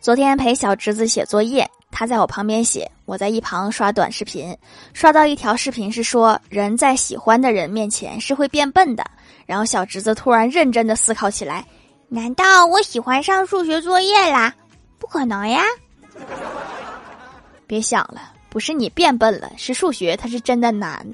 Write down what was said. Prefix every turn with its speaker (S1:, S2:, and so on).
S1: 昨天陪小侄子写作业他在我旁边写我在一旁刷短视频。刷到一条视频是说人在喜欢的人面前是会变笨的。然后小侄子突然认真的思考起来难道我喜欢上数学作业啦？不可能呀！别想了不是你变笨了是数学它是真的难。